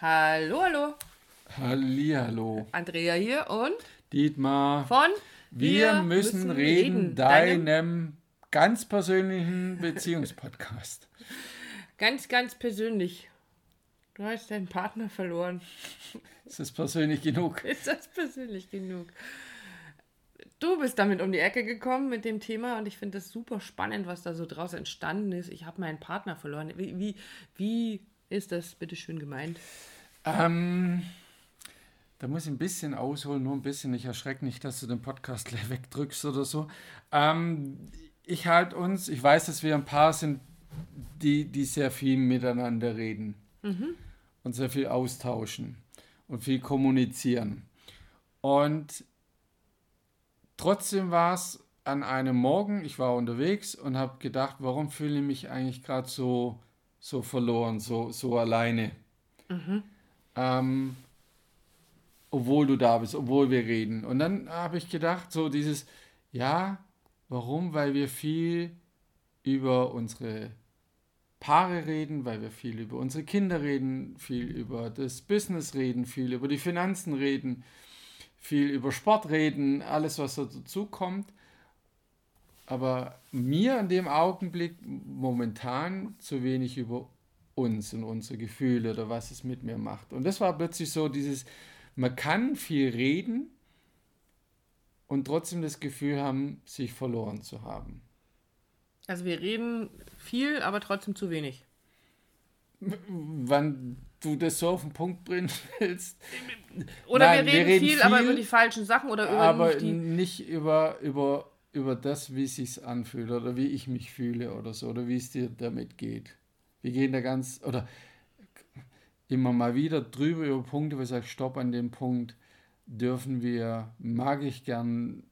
Hallo, hallo. Hallihallo. Andrea hier und Dietmar. von Wir, müssen, reden, deinem ganz persönlichen Beziehungspodcast. Ganz, ganz persönlich. Du hast deinen Partner verloren. Ist das persönlich genug? Ist das persönlich genug? Du bist damit um die Ecke gekommen mit dem Thema und ich finde das super spannend, was da so draus entstanden ist. Ich habe meinen Partner verloren. Wie, wie, wie ist das bitte schön gemeint? Ähm, da muss ich ein bisschen ausholen, nur ein bisschen. Ich erschrecke nicht, dass du den Podcast gleich wegdrückst oder so. Ähm, ich halte uns, ich weiß, dass wir ein paar sind, die, die sehr viel miteinander reden und sehr viel austauschen und viel kommunizieren. Und trotzdem war es an einem Morgen, ich war unterwegs und habe gedacht, warum fühle ich mich eigentlich gerade so, so verloren, so, so alleine? Ähm, obwohl du da bist, obwohl wir reden. Und dann habe ich gedacht, so dieses, ja, warum? Weil wir viel über unsere Paare reden, weil wir viel über unsere Kinder reden, viel über das Business reden, viel über die Finanzen reden, viel über Sport reden, alles, was so dazu kommt. Aber mir in dem Augenblick momentan zu wenig über uns und unsere Gefühle oder was es mit mir macht. Und das war plötzlich so dieses, man kann viel reden und trotzdem das Gefühl haben, sich verloren zu haben. Also wir reden viel, aber trotzdem zu wenig. Wann du das so auf den Punkt bringen willst, Oder Nein, wir, wir reden reden viel, aber viel, über die falschen Sachen oder über aber nicht die. nicht über, über, über das, wie es sich anfühlt oder wie ich mich fühle oder so oder wie es dir damit geht. Wir gehen da ganz, oder immer mal wieder drüber über Punkte, wo ich sage, stopp an dem Punkt, dürfen wir, mag ich gern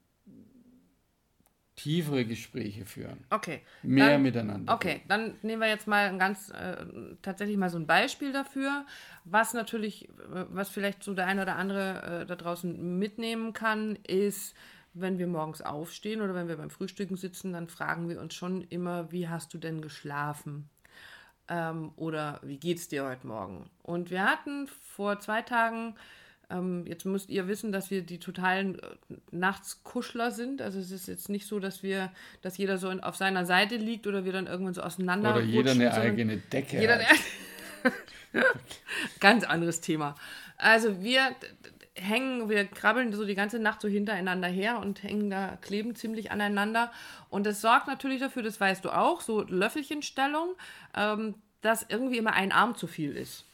tiefere Gespräche führen. Okay. Mehr dann, miteinander. Okay, dann nehmen wir jetzt mal ein ganz äh, tatsächlich mal so ein Beispiel dafür, was natürlich, äh, was vielleicht so der eine oder andere äh, da draußen mitnehmen kann, ist, wenn wir morgens aufstehen oder wenn wir beim Frühstücken sitzen, dann fragen wir uns schon immer, wie hast du denn geschlafen? Ähm, oder wie geht's dir heute Morgen? Und wir hatten vor zwei Tagen ähm, jetzt müsst ihr wissen, dass wir die totalen äh, Nachtskuschler sind. Also es ist jetzt nicht so, dass wir, dass jeder so in, auf seiner Seite liegt oder wir dann irgendwann so auseinander Oder jeder eine eigene Decke Jeder, hat. ganz anderes Thema. Also wir hängen, wir krabbeln so die ganze Nacht so hintereinander her und hängen da, kleben ziemlich aneinander. Und das sorgt natürlich dafür, das weißt du auch, so Löffelchenstellung, ähm, dass irgendwie immer ein Arm zu viel ist.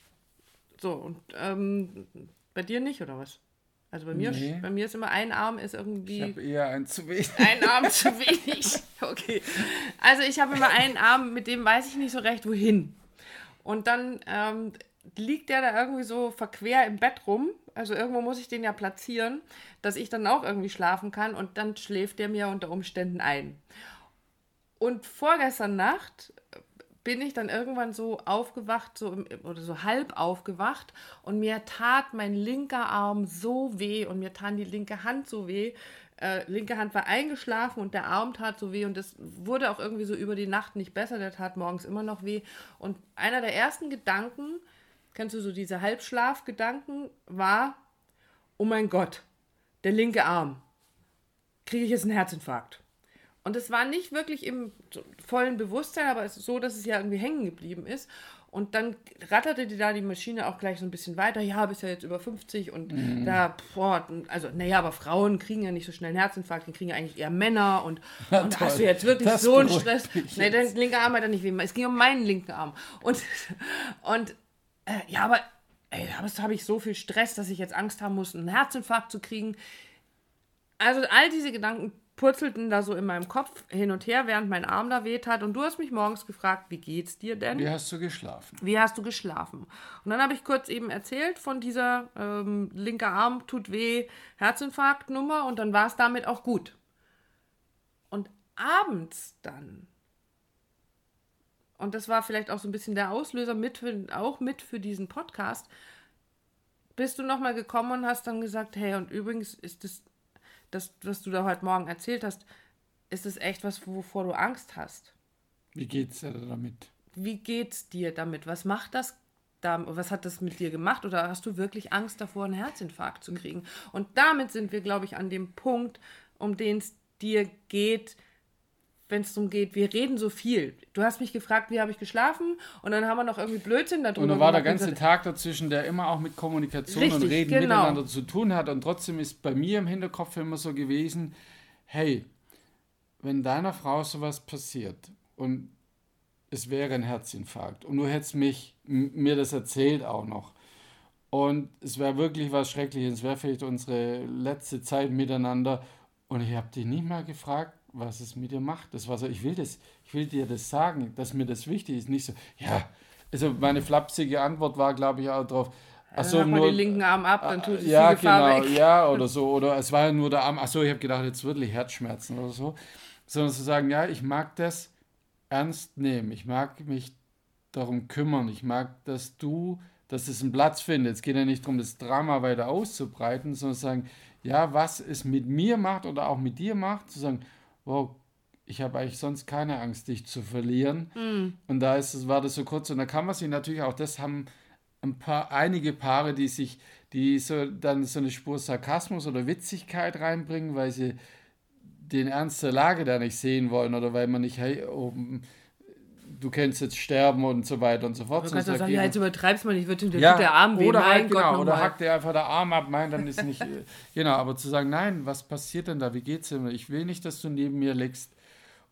So, und ähm, bei dir nicht, oder was? Also bei mir, Nee. bei mir ist immer ein Arm ist Ich irgendwie habe eher ein zu wenig. ein Arm zu wenig. Okay. Also ich habe immer einen Arm, mit dem weiß ich nicht so recht, wohin. Und dann ähm, liegt der da irgendwie so verquer im Bett rum. Also irgendwo muss ich den ja platzieren, dass ich dann auch irgendwie schlafen kann. Und dann schläft der mir unter Umständen ein. Und vorgestern Nacht bin ich dann irgendwann so aufgewacht, so im, oder so halb aufgewacht und mir tat mein linker Arm so weh und mir tat die linke Hand so weh. Äh, linke Hand war eingeschlafen und der Arm tat so weh und das wurde auch irgendwie so über die Nacht nicht besser. Der tat morgens immer noch weh. Und einer der ersten Gedanken, kennst du so diese Halbschlafgedanken, war: Oh mein Gott, der linke Arm. Kriege ich jetzt einen Herzinfarkt? Und es war nicht wirklich im vollen Bewusstsein, aber es ist so, dass es ja irgendwie hängen geblieben ist. Und dann ratterte die da die Maschine auch gleich so ein bisschen weiter. Ja, bist ja jetzt über 50 und da, boah, also, naja, aber Frauen kriegen ja nicht so schnell einen Herzinfarkt, den kriegen ja eigentlich eher Männer. Und, Na und hast du jetzt wirklich Das so einen Stress? Nee, dein linker Arm hat er nicht weh. Es ging um meinen linken Arm. Und, und äh, ja, aber, ey, da habe ich so viel Stress, dass ich jetzt Angst haben muss, einen Herzinfarkt zu kriegen. Also all diese Gedanken purzelten da so in meinem Kopf hin und her, während mein Arm da weht hat. Und du hast mich morgens gefragt, wie geht's dir denn? Wie hast du geschlafen? Wie hast du geschlafen? Und dann habe ich kurz eben erzählt von dieser ähm, linker Arm tut weh, Herzinfarktnummer und dann war es damit auch gut. Und abends dann, und das war vielleicht auch so ein bisschen der Auslöser mit für, auch mit für diesen Podcast, bist du nochmal gekommen und hast dann gesagt, hey, und übrigens ist das, das, was du da heute Morgen erzählt hast, ist es echt was, wovor du Angst hast. Wie geht's dir damit? Wie geht's dir damit? Was macht das da, was hat das mit dir gemacht oder hast du wirklich Angst davor, einen Herzinfarkt zu kriegen? Und damit sind wir, glaube ich, an dem Punkt, um den es dir geht, wenn es darum geht, wir reden so viel. Du hast mich gefragt, wie habe ich geschlafen und dann haben wir noch irgendwie Blödsinn darüber Und dann war der ganze Tag dazwischen, der immer auch mit Kommunikation Richtig, und Reden genau. miteinander zu tun hat und trotzdem ist bei mir im Hinterkopf immer so gewesen, hey, wenn deiner Frau sowas passiert und es wäre ein Herzinfarkt und du hättest mich, mir das erzählt auch noch und es wäre wirklich was Schreckliches, es wäre vielleicht unsere letzte Zeit miteinander und ich habe dich nicht mal gefragt, was es mit dir macht. Das war so, ich will das, ich will dir das sagen, dass mir das wichtig ist. Nicht so, ja, also meine flapsige Antwort war, glaube ich, auch drauf. Achso, dann nur den linken Arm ab, dann tut es ja, die Gefahr genau, weg. Ja, oder so. Oder es war ja nur der Arm. Achso, ich habe gedacht, jetzt wirklich Herzschmerzen oder so. Sondern zu sagen, ja, ich mag das ernst nehmen. Ich mag mich darum kümmern. Ich mag, dass du, dass es einen Platz findet. Es geht ja nicht darum, das Drama weiter auszubreiten, sondern zu sagen, ja, was es mit mir macht oder auch mit dir macht, zu sagen, wow, ich habe eigentlich sonst keine Angst, dich zu verlieren. Mm. Und da ist es, war das so kurz. Und da kann man sich natürlich auch, das haben ein paar, einige Paare, die sich, die so dann so eine Spur Sarkasmus oder Witzigkeit reinbringen, weil sie den Ernst der Lage da nicht sehen wollen oder weil man nicht, hey, oh, du kennst jetzt sterben und so weiter und so fort. Du kannst doch sagen, ja, jetzt übertreibst man nicht, wird der, ja, der Arm weh, oder halt, Gott genau, Oder hackt der einfach der Arm ab, mein, dann ist nicht, genau, aber zu sagen, nein, was passiert denn da, wie geht's dir? Ich will nicht, dass du neben mir liegst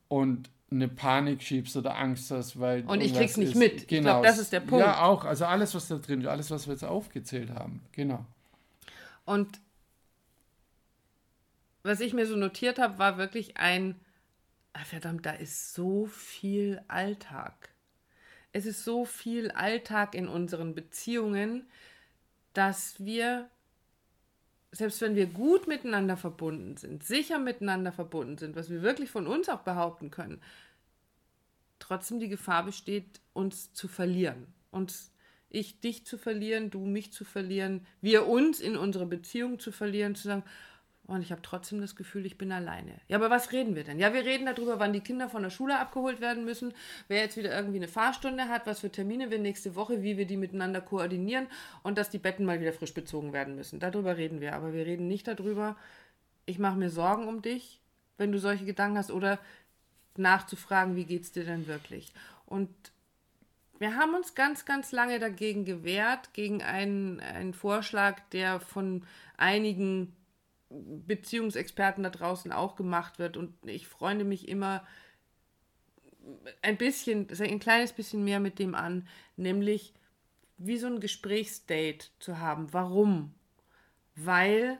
und eine Panik schiebst oder Angst hast, weil und ich krieg's nicht ist. mit. Genau. Ich glaube, das ist der Punkt. Ja, auch, also alles, was da drin ist, alles, was wir jetzt aufgezählt haben, genau. Und was ich mir so notiert habe, war wirklich ein verdammt, da ist so viel Alltag. Es ist so viel Alltag in unseren Beziehungen, dass wir, selbst wenn wir gut miteinander verbunden sind, sicher miteinander verbunden sind, was wir wirklich von uns auch behaupten können, trotzdem die Gefahr besteht, uns zu verlieren. Uns, ich dich zu verlieren, du mich zu verlieren, wir uns in unsere Beziehung zu verlieren, zu sagen, und ich habe trotzdem das Gefühl, ich bin alleine. Ja, aber was reden wir denn? Ja, wir reden darüber, wann die Kinder von der Schule abgeholt werden müssen, wer jetzt wieder irgendwie eine Fahrstunde hat, was für Termine wir nächste Woche, wie wir die miteinander koordinieren und dass die Betten mal wieder frisch bezogen werden müssen. Darüber reden wir. Aber wir reden nicht darüber, ich mache mir Sorgen um dich, wenn du solche Gedanken hast, oder nachzufragen, wie geht es dir denn wirklich? Und wir haben uns ganz, ganz lange dagegen gewehrt, gegen einen, einen Vorschlag, der von einigen Beziehungsexperten da draußen auch gemacht wird. Und ich freunde mich immer ein bisschen, ein kleines bisschen mehr mit dem an, nämlich wie so ein Gesprächsdate zu haben. Warum? Weil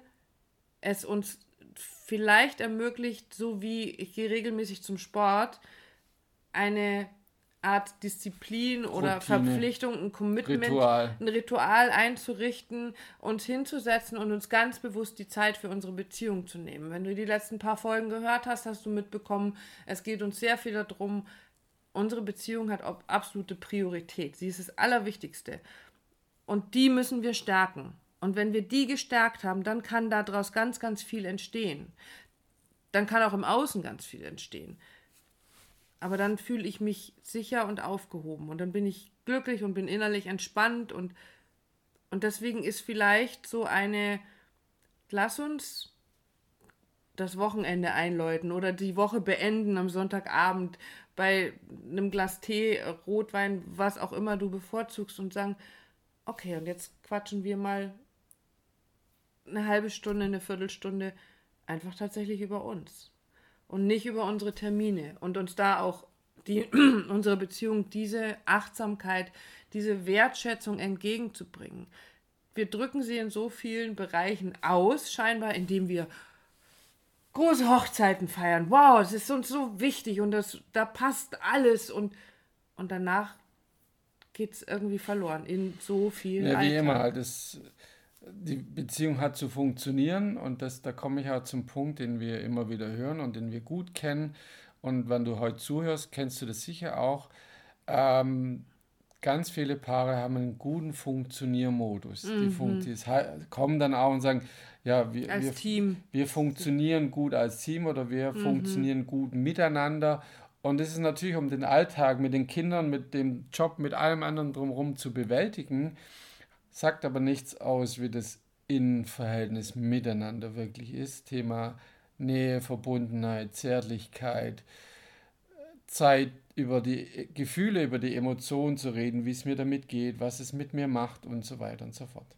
es uns vielleicht ermöglicht, so wie ich gehe regelmäßig zum Sport, eine Art Disziplin oder Routine, Verpflichtung, ein Commitment, Ritual. ein Ritual einzurichten, uns hinzusetzen und uns ganz bewusst die Zeit für unsere Beziehung zu nehmen. Wenn du die letzten paar Folgen gehört hast, hast du mitbekommen, es geht uns sehr viel darum, unsere Beziehung hat absolute Priorität. Sie ist das Allerwichtigste. Und die müssen wir stärken. Und wenn wir die gestärkt haben, dann kann daraus ganz, ganz viel entstehen. Dann kann auch im Außen ganz viel entstehen. Aber dann fühle ich mich sicher und aufgehoben. Und dann bin ich glücklich und bin innerlich entspannt. Und, und deswegen ist vielleicht so eine, lass uns das Wochenende einläuten oder die Woche beenden am Sonntagabend bei einem Glas Tee, Rotwein, was auch immer du bevorzugst und sagen, okay, und jetzt quatschen wir mal eine halbe Stunde, eine Viertelstunde einfach tatsächlich über uns und nicht über unsere Termine und uns da auch die, unsere Beziehung diese Achtsamkeit, diese Wertschätzung entgegenzubringen. Wir drücken sie in so vielen Bereichen aus, scheinbar, indem wir große Hochzeiten feiern. Wow, es ist uns so wichtig und das, da passt alles und, und danach geht es irgendwie verloren in so vielen Ja, wie Alltag. immer halt. Das, die Beziehung hat zu funktionieren und das, da komme ich auch zum Punkt, den wir immer wieder hören und den wir gut kennen. Und wenn du heute zuhörst, kennst du das sicher auch. Ähm, ganz viele Paare haben einen guten Funktioniermodus. Mhm. Die funktio kommen dann auch und sagen, ja, wir, wir, wir, funktionieren gut als Team oder wir mhm. funktionieren gut miteinander Und es ist natürlich, um den Alltag mit den Kindern, mit dem Job, mit allem anderen drumherum zu bewältigen, sagt aber nichts aus, wie das Innenverhältnis miteinander wirklich ist. Thema Nähe, Verbundenheit, Zärtlichkeit, Zeit über die Gefühle, über die Emotionen zu reden, wie es mir damit geht, was es mit mir macht und so weiter und so fort.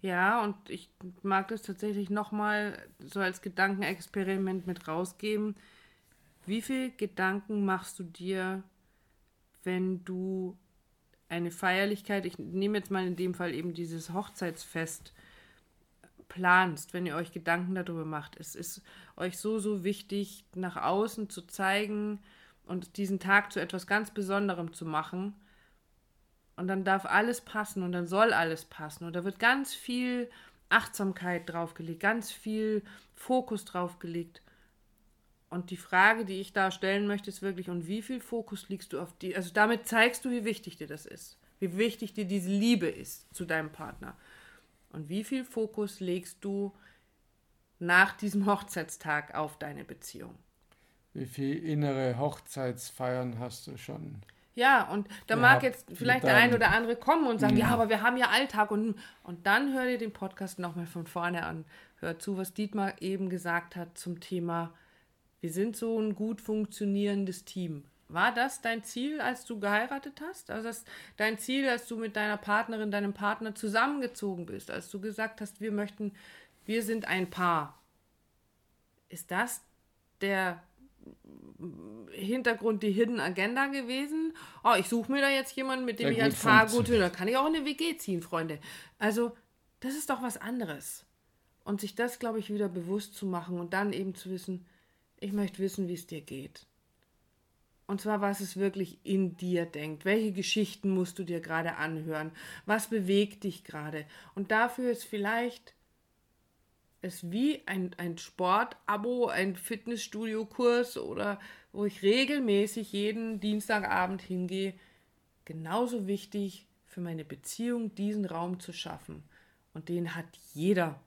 Ja, und ich mag das tatsächlich nochmal so als Gedankenexperiment mit rausgeben. Wie viel Gedanken machst du dir, wenn du eine Feierlichkeit, ich nehme jetzt mal in dem Fall eben dieses Hochzeitsfest, planst, wenn ihr euch Gedanken darüber macht. Es ist euch so, so wichtig, nach außen zu zeigen und diesen Tag zu etwas ganz Besonderem zu machen. Und dann darf alles passen und dann soll alles passen. Und da wird ganz viel Achtsamkeit draufgelegt, ganz viel Fokus draufgelegt. Und die Frage, die ich da stellen möchte, ist wirklich, und wie viel Fokus legst du auf die, also damit zeigst du, wie wichtig dir das ist, wie wichtig dir diese Liebe ist zu deinem Partner. Und wie viel Fokus legst du nach diesem Hochzeitstag auf deine Beziehung? Wie viele innere Hochzeitsfeiern hast du schon? Ja, und da mag jetzt vielleicht der ein oder andere kommen und sagen, ja, mhm. aber wir haben ja Alltag und, und dann hör dir den Podcast nochmal von vorne an. Hör zu, was Dietmar eben gesagt hat zum Thema, wir sind so ein gut funktionierendes Team. War das dein Ziel, als du geheiratet hast? Also das dein Ziel, als du mit deiner Partnerin, deinem Partner zusammengezogen bist, als du gesagt hast, wir möchten, wir sind ein Paar. Ist das der Hintergrund, die Hidden Agenda gewesen? Oh, ich suche mir da jetzt jemanden, mit dem ja, ich als Paar gut will. Da kann ich auch in eine WG ziehen, Freunde. Also, das ist doch was anderes. Und sich das, glaube ich, wieder bewusst zu machen und dann eben zu wissen, ich möchte wissen, wie es dir geht. Und zwar, was es wirklich in dir denkt. Welche Geschichten musst du dir gerade anhören? Was bewegt dich gerade? Und dafür ist vielleicht es wie ein, ein Sportabo, ein Fitnessstudio-Kurs oder wo ich regelmäßig jeden Dienstagabend hingehe, genauso wichtig für meine Beziehung, diesen Raum zu schaffen. Und den hat jeder,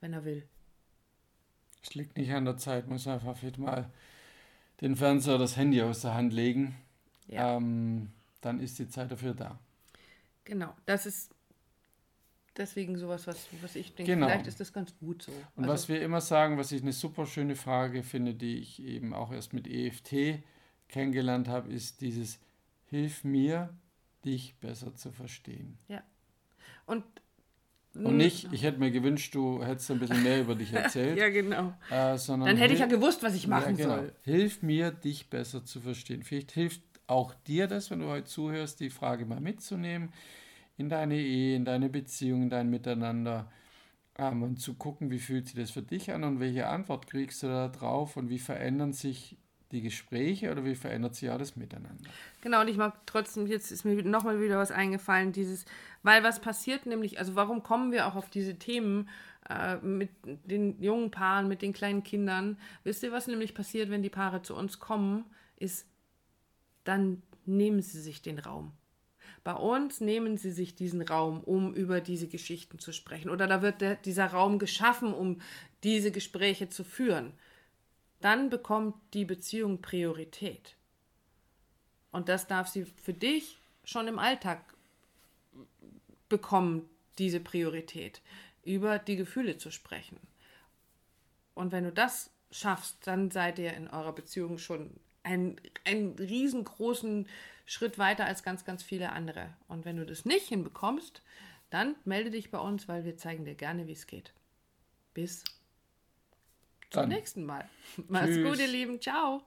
wenn er will. Es liegt nicht an der Zeit, muss einfach fit mal den Fernseher oder das Handy aus der Hand legen, ja. ähm, dann ist die Zeit dafür da. Genau, das ist deswegen sowas, was, was ich denke, genau. vielleicht ist das ganz gut so. Und also, was wir immer sagen, was ich eine super schöne Frage finde, die ich eben auch erst mit EFT kennengelernt habe, ist dieses Hilf mir, dich besser zu verstehen. Ja. Und und nicht, ich hätte mir gewünscht, du hättest ein bisschen mehr über dich erzählt. ja, genau. Äh, Dann hätte ich ja gewusst, was ich machen ja, genau. soll. Hilf mir, dich besser zu verstehen. Vielleicht hilft auch dir das, wenn du heute zuhörst, die Frage mal mitzunehmen in deine Ehe, in deine Beziehung, in dein Miteinander ähm, und zu gucken, wie fühlt sich das für dich an und welche Antwort kriegst du da drauf und wie verändern sich die Gespräche oder wie verändert sich alles miteinander? Genau, und ich mag trotzdem, jetzt ist mir nochmal wieder was eingefallen, dieses, weil was passiert nämlich, also warum kommen wir auch auf diese Themen äh, mit den jungen Paaren, mit den kleinen Kindern? Wisst ihr, was nämlich passiert, wenn die Paare zu uns kommen, ist, dann nehmen sie sich den Raum. Bei uns nehmen sie sich diesen Raum, um über diese Geschichten zu sprechen. Oder da wird der, dieser Raum geschaffen, um diese Gespräche zu führen dann bekommt die Beziehung Priorität. Und das darf sie für dich schon im Alltag bekommen, diese Priorität, über die Gefühle zu sprechen. Und wenn du das schaffst, dann seid ihr in eurer Beziehung schon einen, einen riesengroßen Schritt weiter als ganz, ganz viele andere. Und wenn du das nicht hinbekommst, dann melde dich bei uns, weil wir zeigen dir gerne, wie es geht. Bis zum Dann. nächsten Mal. Mach's gut, ihr Lieben. Ciao.